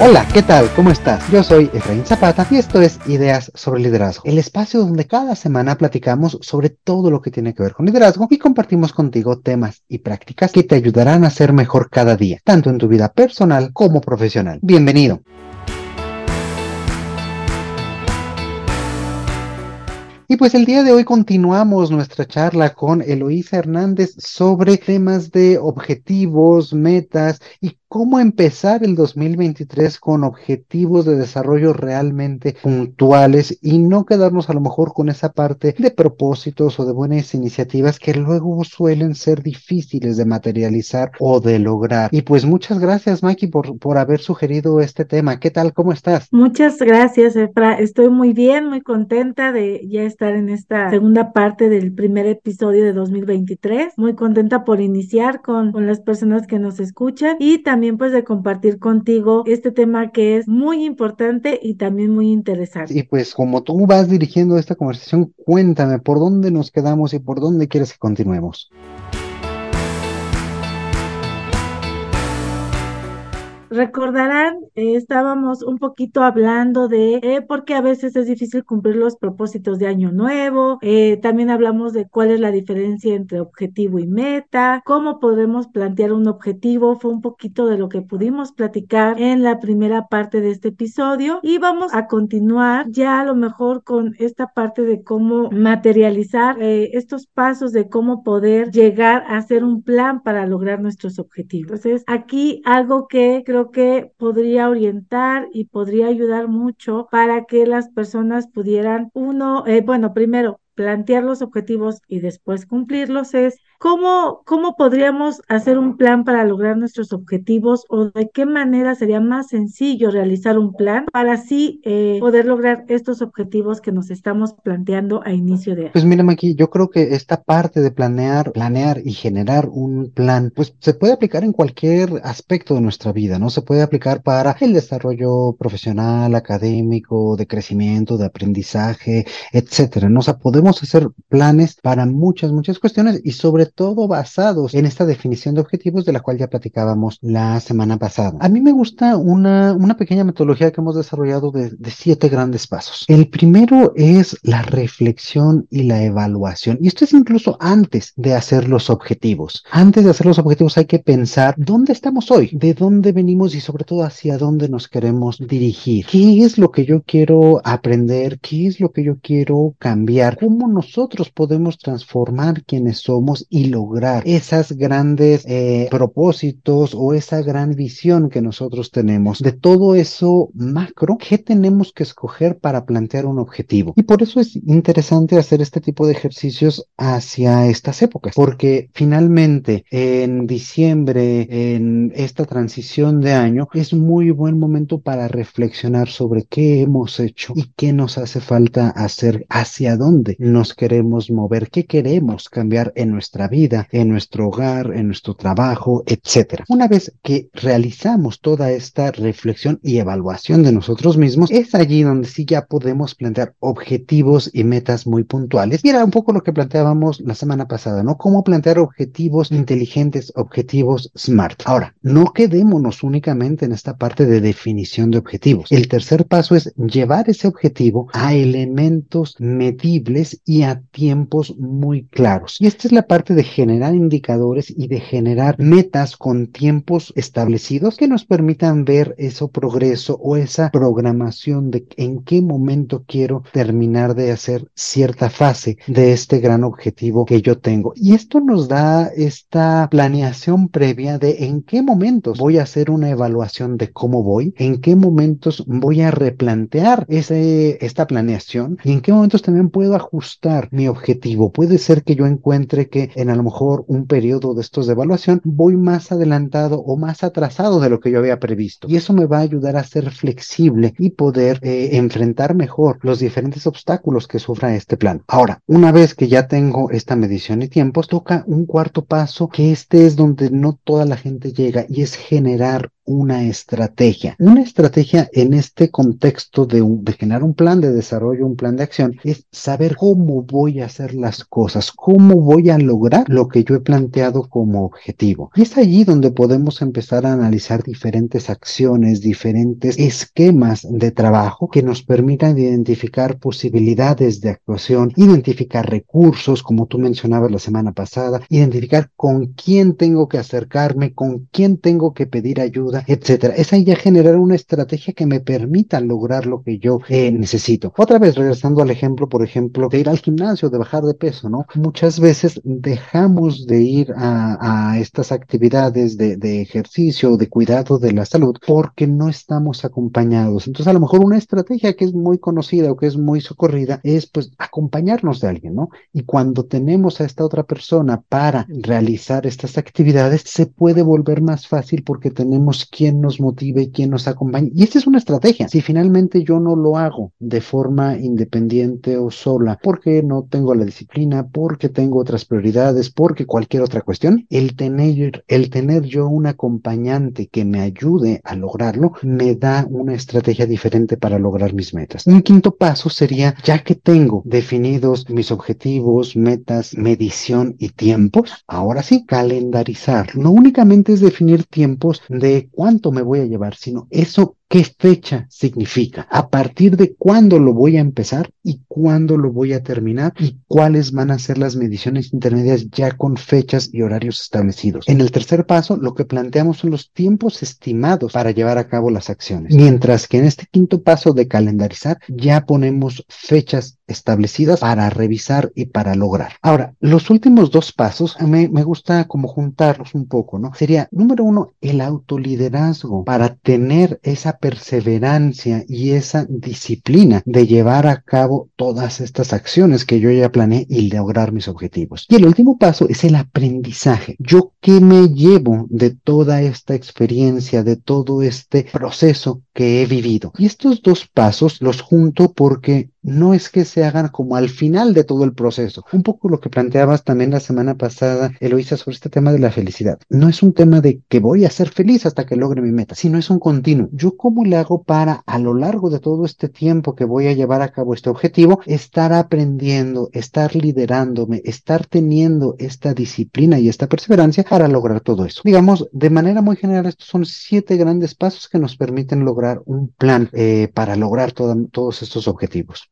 Hola, ¿qué tal? ¿Cómo estás? Yo soy Efraín Zapata y esto es Ideas sobre Liderazgo, el espacio donde cada semana platicamos sobre todo lo que tiene que ver con liderazgo y compartimos contigo temas y prácticas que te ayudarán a ser mejor cada día, tanto en tu vida personal como profesional. Bienvenido. Y pues el día de hoy continuamos nuestra charla con Eloísa Hernández sobre temas de objetivos, metas y cómo empezar el 2023 con objetivos de desarrollo realmente puntuales y no quedarnos a lo mejor con esa parte de propósitos o de buenas iniciativas que luego suelen ser difíciles de materializar o de lograr. Y pues muchas gracias, Maki, por, por haber sugerido este tema. ¿Qué tal? ¿Cómo estás? Muchas gracias, Efra. Estoy muy bien, muy contenta de ya estar en esta segunda parte del primer episodio de 2023. Muy contenta por iniciar con, con las personas que nos escuchan y también también pues de compartir contigo este tema que es muy importante y también muy interesante. Y pues como tú vas dirigiendo esta conversación, cuéntame por dónde nos quedamos y por dónde quieres que continuemos. Recordarán, eh, estábamos un poquito hablando de eh, por qué a veces es difícil cumplir los propósitos de año nuevo. Eh, también hablamos de cuál es la diferencia entre objetivo y meta, cómo podemos plantear un objetivo. Fue un poquito de lo que pudimos platicar en la primera parte de este episodio y vamos a continuar ya a lo mejor con esta parte de cómo materializar estos pasos de cómo poder llegar a hacer un plan para lograr nuestros objetivos. Entonces, aquí algo que creo que podría orientar y podría ayudar mucho para que las personas pudieran, uno, eh, bueno, primero, plantear los objetivos y después cumplirlos es ¿Cómo, ¿Cómo podríamos hacer un plan para lograr nuestros objetivos o de qué manera sería más sencillo realizar un plan para así eh, poder lograr estos objetivos que nos estamos planteando a inicio de año? Pues mira, aquí yo creo que esta parte de planear, planear y generar un plan, pues se puede aplicar en cualquier aspecto de nuestra vida, ¿no? Se puede aplicar para el desarrollo profesional, académico, de crecimiento, de aprendizaje, etcétera, ¿no? O sea, podemos hacer planes para muchas, muchas cuestiones y sobre todo basados en esta definición de objetivos de la cual ya platicábamos la semana pasada. A mí me gusta una, una pequeña metodología que hemos desarrollado de, de siete grandes pasos. El primero es la reflexión y la evaluación. Y esto es incluso antes de hacer los objetivos. Antes de hacer los objetivos hay que pensar dónde estamos hoy, de dónde venimos y sobre todo hacia dónde nos queremos dirigir. ¿Qué es lo que yo quiero aprender? ¿Qué es lo que yo quiero cambiar? ¿Cómo nosotros podemos transformar quienes somos y lograr esas grandes eh, propósitos o esa gran visión que nosotros tenemos. De todo eso macro, ¿qué tenemos que escoger para plantear un objetivo? Y por eso es interesante hacer este tipo de ejercicios hacia estas épocas, porque finalmente en diciembre, en esta transición de año, es muy buen momento para reflexionar sobre qué hemos hecho y qué nos hace falta hacer, hacia dónde nos queremos mover, qué queremos cambiar en nuestra vida, en nuestro hogar, en nuestro trabajo, etcétera. Una vez que realizamos toda esta reflexión y evaluación de nosotros mismos, es allí donde sí ya podemos plantear objetivos y metas muy puntuales. Y era un poco lo que planteábamos la semana pasada, ¿no? Cómo plantear objetivos inteligentes, objetivos smart. Ahora, no quedémonos únicamente en esta parte de definición de objetivos. El tercer paso es llevar ese objetivo a elementos medibles y a tiempos muy claros. Y esta es la parte de generar indicadores y de generar metas con tiempos establecidos que nos permitan ver ese progreso o esa programación de en qué momento quiero terminar de hacer cierta fase de este gran objetivo que yo tengo. Y esto nos da esta planeación previa de en qué momentos voy a hacer una evaluación de cómo voy, en qué momentos voy a replantear ese, esta planeación y en qué momentos también puedo ajustar mi objetivo. Puede ser que yo encuentre que en a lo mejor un periodo de estos de evaluación voy más adelantado o más atrasado de lo que yo había previsto. Y eso me va a ayudar a ser flexible y poder eh, enfrentar mejor los diferentes obstáculos que sufra este plan. Ahora, una vez que ya tengo esta medición y tiempos, toca un cuarto paso que este es donde no toda la gente llega y es generar una estrategia. Una estrategia en este contexto de, generar un plan de desarrollo, un plan de acción, es saber cómo voy a hacer las cosas, cómo voy a lograr lo que yo he planteado como objetivo. Y es allí donde podemos empezar a analizar diferentes acciones, diferentes esquemas de trabajo que nos permitan identificar posibilidades de actuación, identificar recursos, como tú mencionabas la semana pasada, identificar con quién tengo que acercarme, con quién tengo que pedir ayuda, etcétera. Es ahí ya generar una estrategia que me permita lograr lo que yo eh, necesito. Otra vez, regresando al ejemplo, por ejemplo, de ir al gimnasio, de bajar de peso, ¿no? Muchas veces dejamos de ir a, estas actividades de, de ejercicio, de cuidado de la salud, porque no estamos acompañados. Entonces, a lo mejor una estrategia que es muy conocida o que es muy socorrida es, pues, acompañarnos de alguien, ¿no? Y cuando tenemos a esta otra persona para realizar estas actividades, se puede volver más fácil porque tenemos quien nos motive y quien nos acompañe. Y esta es una estrategia. Si finalmente yo no lo hago de forma independiente o sola, porque no tengo la disciplina, porque tengo otras prioridades, porque cualquier otra cuestión, el tener, el tener yo un acompañante que me ayude a lograrlo, me da una estrategia diferente para lograr mis metas. Un quinto paso sería, ya que tengo definidos mis objetivos, metas, medición y tiempos, ahora sí, calendarizar. No únicamente es definir tiempos de cuánto me voy a llevar, sino eso qué fecha significa, a partir de cuándo lo voy a empezar y cuándo lo voy a terminar y cuáles van a ser las mediciones intermedias ya con fechas y horarios establecidos. En el tercer paso, lo que planteamos son los tiempos estimados para llevar a cabo las acciones, mientras que en este quinto paso de calendarizar ya ponemos fechas establecidas para revisar y para lograr. Ahora, los últimos dos pasos me, me gusta como juntarlos un poco, ¿no? Sería, número uno, el autoliderazgo para tener esa perseverancia y esa disciplina de llevar a cabo todas estas acciones que yo ya planeé y lograr mis objetivos. Y el último paso es el aprendizaje. Yo qué me llevo de toda esta experiencia, de todo este proceso que he vivido. Y estos dos pasos los junto porque no es que se hagan como al final de todo el proceso. Un poco lo que planteabas también la semana pasada, Eloisa, sobre este tema de la felicidad. No es un tema de que voy a ser feliz hasta que logre mi meta, sino es un continuo. Yo cómo le hago para a lo largo de todo este tiempo que voy a llevar a cabo este objetivo, estar aprendiendo, estar liderándome, estar teniendo esta disciplina y esta perseverancia para lograr todo eso. Digamos, de manera muy general, estos son siete grandes pasos que nos permiten lograr un plan eh, para lograr todos estos objetivos.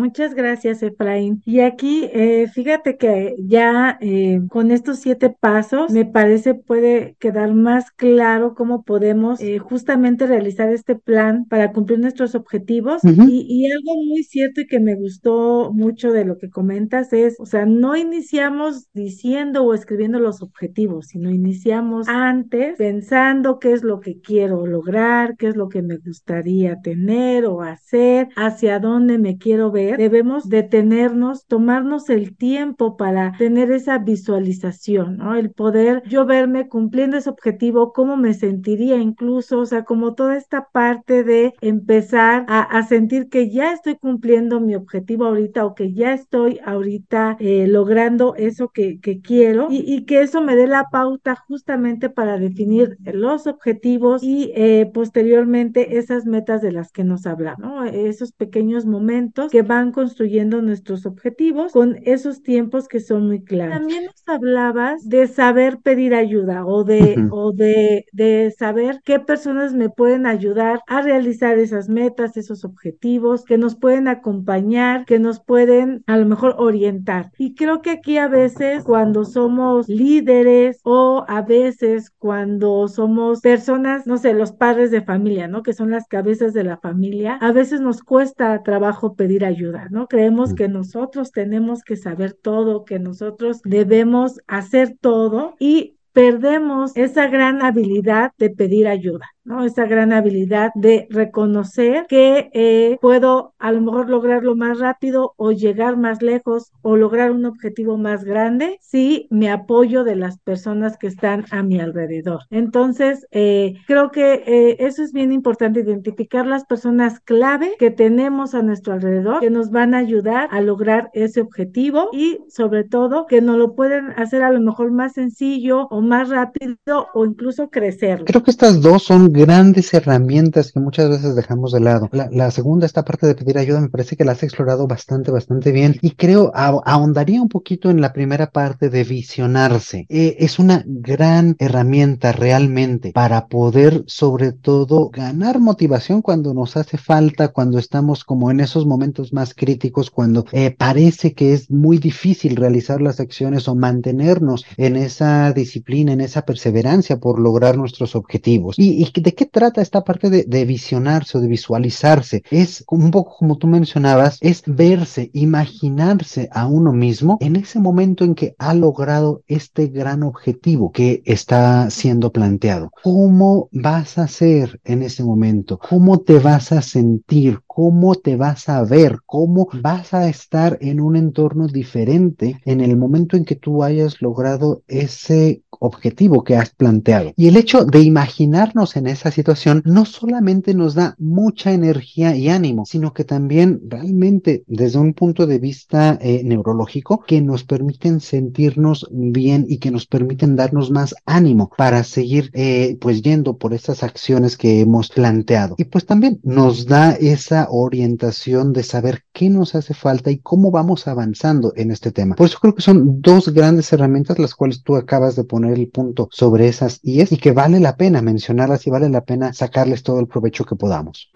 Muchas gracias, Efraín. Y aquí, eh, fíjate que ya eh, con estos siete pasos, me parece puede quedar más claro cómo podemos eh, justamente realizar este plan para cumplir nuestros objetivos. y, y, algo muy cierto y que me gustó mucho de lo que comentas es, o sea, no iniciamos diciendo o escribiendo los objetivos, sino iniciamos antes pensando qué es lo que quiero lograr, qué es lo que me gustaría tener o hacer, hacia dónde me quiero ver debemos detenernos, tomarnos el tiempo para tener esa visualización, ¿no? El poder yo verme cumpliendo ese objetivo, cómo me sentiría incluso, o sea, como toda esta parte de empezar a, sentir que ya estoy cumpliendo mi objetivo ahorita o que ya estoy ahorita eh, logrando eso que, quiero y, que eso me dé la pauta justamente para definir los objetivos y eh, posteriormente esas metas de las que nos hablamos, ¿no? Esos pequeños momentos que van construyendo nuestros objetivos con esos tiempos que son muy claros. También nos hablabas de saber pedir ayuda o de, o de, de saber qué personas me pueden ayudar a realizar esas metas, esos objetivos, que nos pueden acompañar, que nos pueden a lo mejor orientar. Y creo que aquí a veces cuando somos líderes o a veces cuando somos personas, no sé, los padres de familia, ¿no? Que son las cabezas de la familia, a veces nos cuesta trabajo pedir ayuda ¿no? Creemos mm. que nosotros tenemos que saber todo, que nosotros debemos hacer todo y perdemos esa gran habilidad de pedir ayuda. ¿No? Esa gran habilidad de reconocer que eh, puedo a lo mejor lograrlo más rápido o llegar más lejos o lograr un objetivo más grande si me apoyo de las personas que están a mi alrededor. Entonces, eh, creo que eh, eso es bien importante, identificar las personas clave que tenemos a nuestro alrededor, que nos van a ayudar a lograr ese objetivo y sobre todo que nos lo pueden hacer a lo mejor más sencillo o más rápido o incluso crecer. Creo que estas dos son grandes herramientas que muchas veces dejamos de lado. La, segunda, esta parte de pedir ayuda, me parece que la has explorado bastante, bastante bien y creo ahondaría un poquito en la primera parte de visionarse. Eh, es una gran herramienta realmente para poder sobre todo ganar motivación cuando nos hace falta, cuando estamos como en esos momentos más críticos, cuando eh, parece que es muy difícil realizar las acciones o mantenernos en esa disciplina, en esa perseverancia por lograr nuestros objetivos. ¿Y, de qué trata esta parte de, visionarse o de visualizarse? Es un poco como tú mencionabas, es verse, imaginarse a uno mismo en ese momento en que ha logrado este gran objetivo que está siendo planteado. ¿Cómo vas a ser en ese momento? ¿Cómo te vas a sentir? Cómo te vas a ver, cómo vas a estar en un entorno diferente en el momento en que tú hayas logrado ese objetivo que has planteado. Y el hecho de imaginarnos en esa situación no solamente nos da mucha energía y ánimo, sino que también realmente desde un punto de vista eh, neurológico que nos permiten sentirnos bien y que nos permiten darnos más ánimo para seguir eh, pues yendo por esas acciones que hemos planteado. Y pues también nos da esa orientación de saber qué nos hace falta y cómo vamos avanzando en este tema. Por eso creo que son dos grandes herramientas las cuales tú acabas de poner el punto sobre esas IES y que vale la pena mencionarlas y vale la pena sacarles todo el provecho que podamos.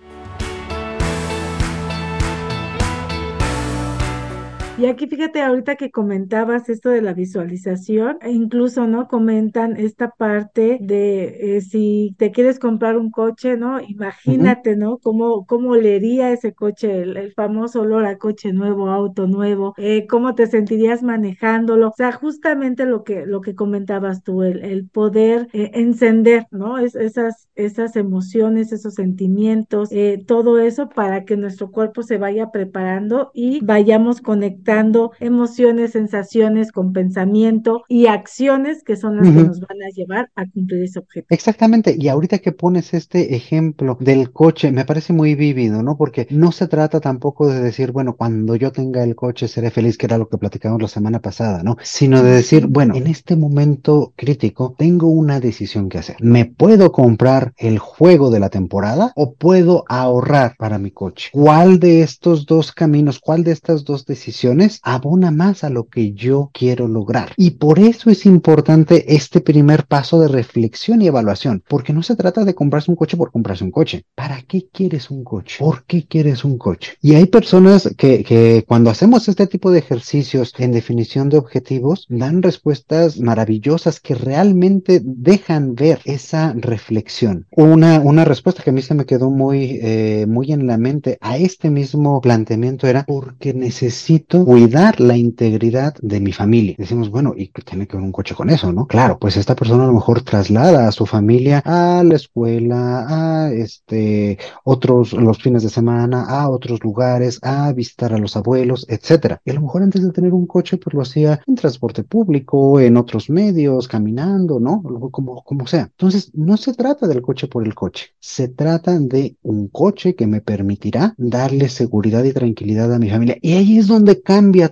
Y aquí fíjate ahorita que comentabas esto de la visualización, e incluso, ¿no? Comentan esta parte de eh, si te quieres comprar un coche, ¿no? Imagínate, ¿no? Cómo, cómo olería ese coche, el, famoso olor a coche nuevo, auto nuevo, eh, cómo te sentirías manejándolo. O sea, justamente lo que, lo que comentabas tú, el, el poder eh, encender, ¿no? Es, esas, esas emociones, esos sentimientos, todo eso para que nuestro cuerpo se vaya preparando y vayamos conectando dando emociones, sensaciones con pensamiento y acciones que son las que nos van a llevar a cumplir ese objetivo. Exactamente, y ahorita que pones este ejemplo del coche, me parece muy vívido, ¿no? Porque no se trata tampoco de decir, bueno, cuando yo tenga el coche seré feliz, que era lo que platicamos la semana pasada, ¿no? Sino de decir, bueno, en este momento crítico tengo una decisión que hacer. ¿Me puedo comprar el juego de la temporada o puedo ahorrar para mi coche? ¿Cuál de estos dos caminos, cuál de estas dos decisiones abona más a lo que yo quiero lograr. Y por eso es importante este primer paso de reflexión y evaluación, porque no se trata de comprarse un coche por comprarse un coche. ¿Para qué quieres un coche? ¿Por qué quieres un coche? Y hay personas que, que cuando hacemos este tipo de ejercicios en definición de objetivos, dan respuestas maravillosas que realmente dejan ver esa reflexión. Una, una respuesta que a mí se me quedó muy, eh, muy en la mente a este mismo planteamiento era porque necesito cuidar la integridad de mi familia. Decimos, bueno, ¿y qué tiene que ver un coche con eso, no? Claro, pues esta persona a lo mejor traslada a su familia a la escuela, a este, otros, los fines de semana, a otros lugares, a visitar a los abuelos, etcétera. Y a lo mejor antes de tener un coche, pues lo hacía en transporte público, en otros medios, caminando, ¿no? Como, como sea. Entonces, no se trata del coche por el coche. Se trata de un coche que me permitirá darle seguridad y tranquilidad a mi familia. Y ahí es donde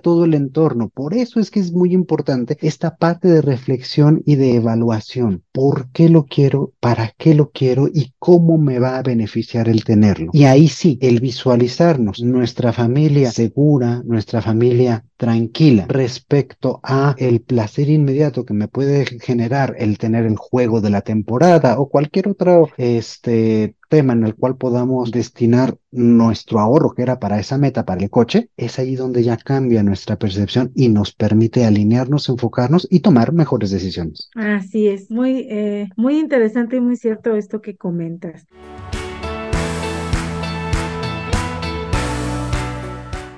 todo el entorno. Por eso es que es muy importante esta parte de reflexión y de evaluación. ¿Por qué lo quiero? ¿Para qué lo quiero? ¿Y cómo me va a beneficiar el tenerlo? Y ahí sí, el visualizarnos nuestra familia segura, nuestra familia tranquila respecto a el placer inmediato que me puede generar el tener el juego de la temporada o cualquier otro este tema en el cual podamos destinar nuestro ahorro que era para esa meta, para el coche, es ahí donde ya cambia nuestra percepción y nos permite alinearnos, enfocarnos y tomar mejores decisiones. Así es, muy, eh, muy interesante y muy cierto esto que comentas.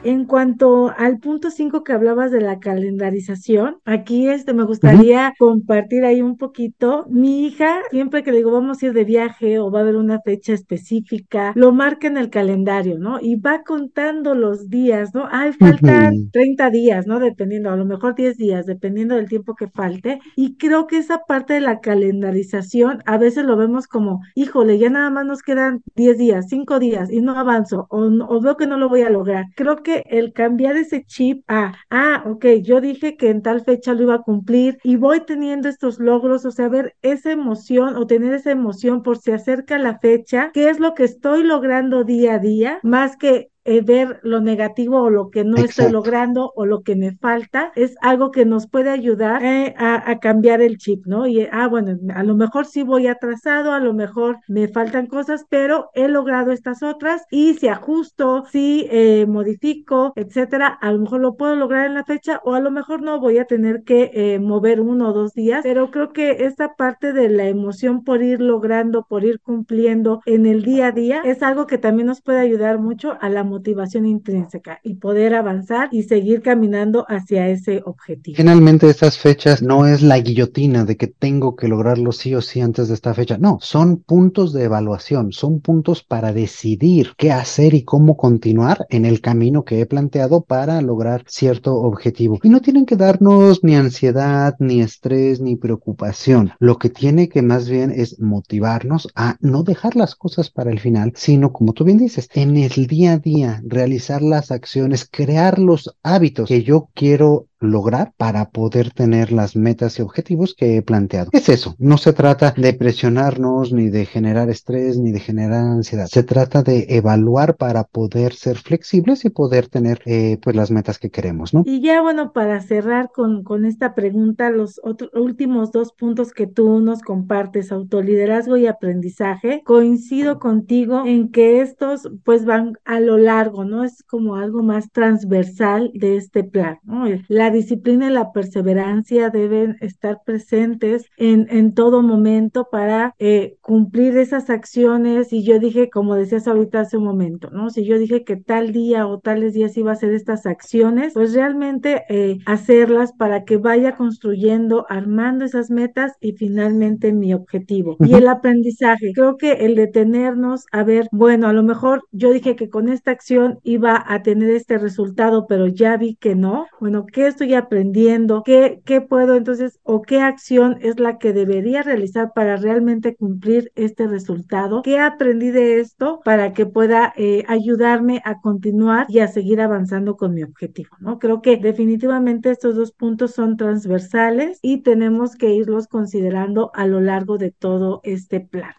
En cuanto al punto 5 que hablabas de la calendarización, aquí este me gustaría compartir ahí un poquito. Mi hija, siempre que le digo vamos a ir de viaje o va a haber una fecha específica, lo marca en el calendario, ¿no? Y va contando los días, ¿no? Ay, faltan 30 días, ¿no? Dependiendo, a lo mejor 10 días, dependiendo del tiempo que falte. Y creo que esa parte de la calendarización a veces lo vemos como, híjole, ya nada más nos quedan 10 días, 5 días y no avanzo o, o veo que no lo voy a lograr. Creo que el cambiar ese chip a, ah, ok, yo dije que en tal fecha lo iba a cumplir y voy teniendo estos logros, o sea, ver esa emoción o tener esa emoción por si acerca la fecha, qué es lo que estoy logrando día a día, más que eh, ver lo negativo o lo que no estoy logrando o lo que me falta, es algo que nos puede ayudar eh, a, cambiar el chip, ¿no? Y, ah, bueno, a lo mejor sí voy atrasado, a lo mejor me faltan cosas, pero he logrado estas otras y si ajusto, si eh, modifico, etcétera, a lo mejor lo puedo lograr en la fecha o a lo mejor no voy a tener que mover uno o dos días, pero creo que esta parte de la emoción por ir logrando, por ir cumpliendo en el día a día, es algo que también nos puede ayudar mucho a la motivación intrínseca y poder avanzar y seguir caminando hacia ese objetivo. Finalmente, estas fechas no es la guillotina de que tengo que lograrlo sí o sí antes de esta fecha. No, son puntos de evaluación, son puntos para decidir qué hacer y cómo continuar en el camino que he planteado para lograr cierto objetivo. Y no tienen que darnos ni ansiedad, ni estrés, ni preocupación. Lo que tiene que más bien es motivarnos a no dejar las cosas para el final, sino como tú bien dices, en el día a día realizar las acciones, crear los hábitos que yo quiero lograr para poder tener las metas y objetivos que he planteado. Es eso, no se trata de presionarnos, ni de generar estrés, ni de generar ansiedad. Se trata de evaluar para poder ser flexibles y poder tener eh, pues las metas que queremos, ¿no? Y ya bueno, para cerrar con, con esta pregunta, los otros últimos dos puntos que tú nos compartes, autoliderazgo y aprendizaje, coincido contigo en que estos pues van a lo largo, ¿no? Es como algo más transversal de este plan, ¿no? La disciplina y la perseverancia deben estar presentes en, en todo momento para eh, cumplir esas acciones. Y yo dije, como decías ahorita hace un momento, ¿no? Si yo dije que tal día o tales días iba a hacer estas acciones, pues realmente eh, hacerlas para que vaya construyendo, armando esas metas y finalmente mi objetivo. Y el aprendizaje, creo que el detenernos a ver, bueno, a lo mejor yo dije que con esta acción iba a tener este resultado, pero ya vi que no. Bueno, ¿qué estoy aprendiendo? ¿Qué, ¿Qué puedo entonces o qué acción es la que debería realizar para realmente cumplir este resultado? ¿Qué aprendí de esto para que pueda eh, ayudarme a continuar y a seguir avanzando con mi objetivo? ¿no? Creo que definitivamente estos dos puntos son transversales y tenemos que irlos considerando a lo largo de todo este plan.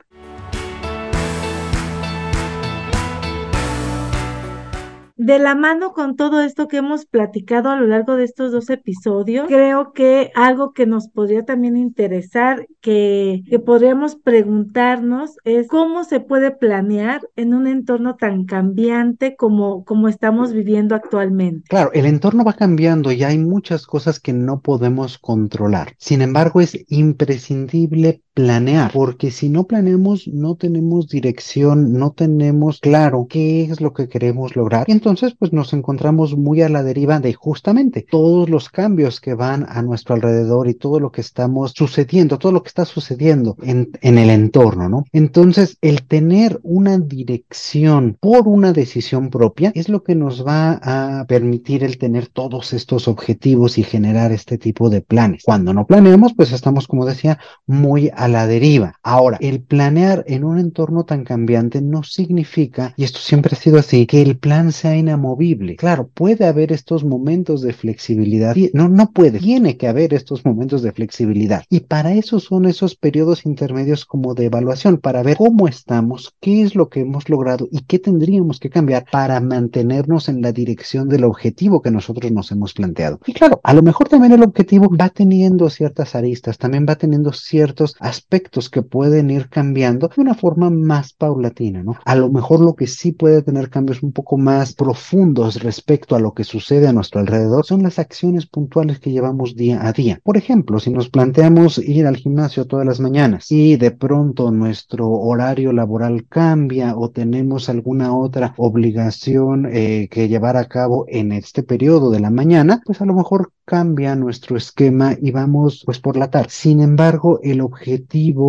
De la mano con todo esto que hemos platicado a lo largo de estos dos episodios, creo que algo que nos podría también interesar, que, que podríamos preguntarnos, es cómo se puede planear en un entorno tan cambiante como, como estamos viviendo actualmente. Claro, el entorno va cambiando y hay muchas cosas que no podemos controlar. Sin embargo, es imprescindible planear, porque si no planeamos, no tenemos dirección, no tenemos claro qué es lo que queremos lograr. Y entonces, pues nos encontramos muy a la deriva de justamente todos los cambios que van a nuestro alrededor y todo lo que estamos sucediendo, todo lo que está sucediendo en, en el entorno, ¿no? Entonces, el tener una dirección por una decisión propia es lo que nos va a permitir el tener todos estos objetivos y generar este tipo de planes. Cuando no planeamos, pues estamos, como decía, muy a la deriva. Ahora, el planear en un entorno tan cambiante no significa, y esto siempre ha sido así, que el plan sea inamovible. Claro, puede haber estos momentos de flexibilidad. No, no puede, tiene que haber estos momentos de flexibilidad. Y para eso son esos periodos intermedios como de evaluación, para ver cómo estamos, qué es lo que hemos logrado y qué tendríamos que cambiar para mantenernos en la dirección del objetivo que nosotros nos hemos planteado. Y claro, a lo mejor también el objetivo va teniendo ciertas aristas, también va teniendo ciertos aspectos aspectos que pueden ir cambiando de una forma más paulatina, ¿no? A lo mejor lo que sí puede tener cambios un poco más profundos respecto a lo que sucede a nuestro alrededor son las acciones puntuales que llevamos día a día. Por ejemplo, si nos planteamos ir al gimnasio todas las mañanas y de pronto nuestro horario laboral cambia o tenemos alguna otra obligación eh, que llevar a cabo en este periodo de la mañana, pues a lo mejor cambia nuestro esquema y vamos pues por la tarde. Sin embargo, el objetivo,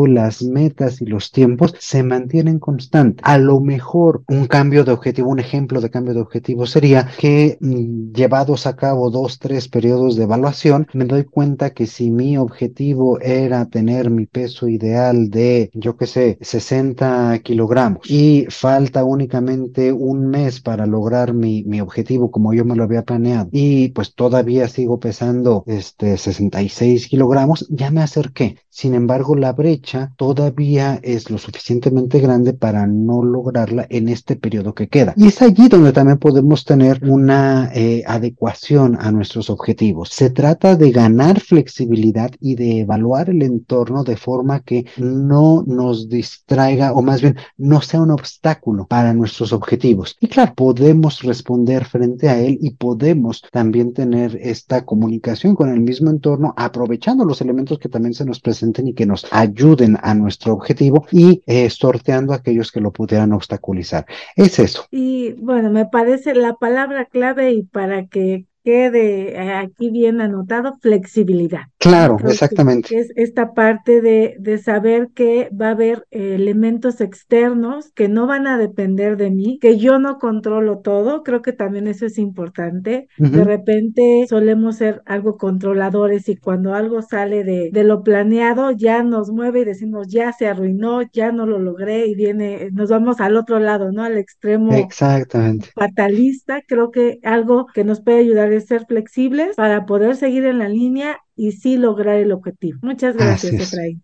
las metas y los tiempos se mantienen constantes. A lo mejor un cambio de objetivo, un ejemplo de cambio de objetivo sería que mm, llevados a cabo dos, tres periodos de evaluación, me doy cuenta que si mi objetivo era tener mi peso ideal de, yo qué sé, 60 kilogramos y falta únicamente un mes para lograr mi, mi objetivo como yo me lo había planeado y pues todavía sigo pesando este 66 kilogramos, ya me acerqué. Sin embargo, la brecha todavía es lo suficientemente grande para no lograrla en este periodo que queda. Y es allí donde también podemos tener una eh, adecuación a nuestros objetivos. Se trata de ganar flexibilidad y de evaluar el entorno de forma que no nos distraiga o más bien no sea un obstáculo para nuestros objetivos. Y claro, podemos responder frente a él y podemos también tener esta comunicación con el mismo entorno aprovechando los elementos que también se nos presentan y que nos ayuden a nuestro objetivo y eh, sorteando aquellos que lo pudieran obstaculizar. Es eso. Y bueno, me parece la palabra clave y para que quede eh, aquí bien anotado, flexibilidad. Claro, exactamente. Es esta parte de, de, saber que va a haber elementos externos que no van a depender de mí, que yo no controlo todo, creo que también eso es importante. De repente solemos ser algo controladores y cuando algo sale de, de lo planeado ya nos mueve y decimos ya se arruinó, ya no lo logré y viene, nos vamos al otro lado, ¿no? Al extremo Exactamente. fatalista. Creo que algo que nos puede ayudar ser flexibles para poder seguir en la línea y sí lograr el objetivo. Muchas gracias, Efraín.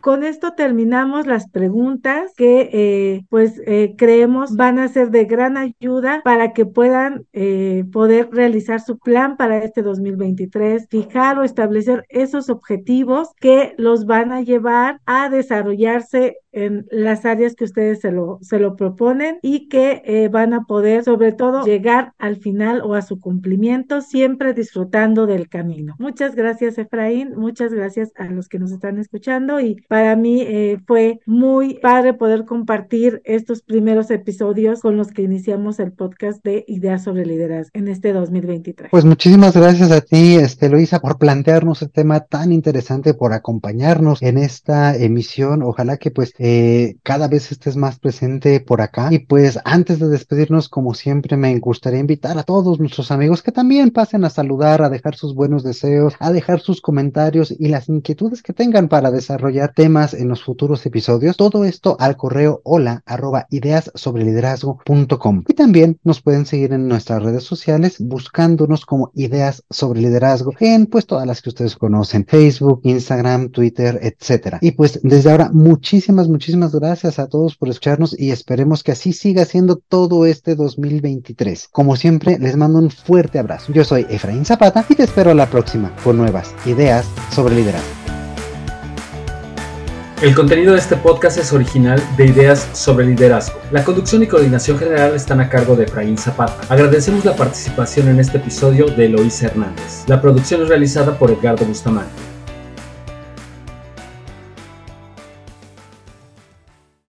Con esto terminamos las preguntas que eh, pues eh, creemos van a ser de gran ayuda para que puedan eh, poder realizar su plan para este 2023, fijar o establecer esos objetivos que los van a llevar a desarrollarse en las áreas que ustedes se lo, se lo proponen y que eh, van a poder sobre todo llegar al final o a su cumplimiento siempre disfrutando del camino. Muchas gracias Efraín, muchas gracias a los que nos están escuchando y para mí eh, fue muy padre poder compartir estos primeros episodios con los que iniciamos el podcast de Ideas sobre Liderazgo en este 2023. Pues muchísimas gracias a ti, este, por plantearnos el tema tan interesante, por acompañarnos en esta emisión. Ojalá que pues eh, cada vez estés más presente por acá. Y pues antes de despedirnos, como siempre, me gustaría invitar a todos nuestros amigos que también pasen a saludar, a dejar sus buenos deseos, a dejar sus comentarios y las inquietudes que tengan para desarrollar temas en los futuros episodios. Todo esto al correo hola arroba ideas sobre liderazgo.com. Y también nos pueden seguir en nuestras redes sociales buscándonos como ideas sobre liderazgo en pues todas las que ustedes conocen, Facebook, Instagram, Twitter, etcétera. Y pues desde ahora muchísimas muchísimas gracias a todos por escucharnos y esperemos que así siga siendo todo este 2023. Como siempre, les mando un fuerte abrazo. Yo soy Efraín Zapata y te espero a la próxima con nuevas ideas sobre liderazgo. El contenido de este podcast es original de Ideas sobre Liderazgo. La conducción y coordinación general están a cargo de Efraín Zapata. Agradecemos la participación en este episodio de Eloísa Hernández. La producción es realizada por Edgardo Bustamante.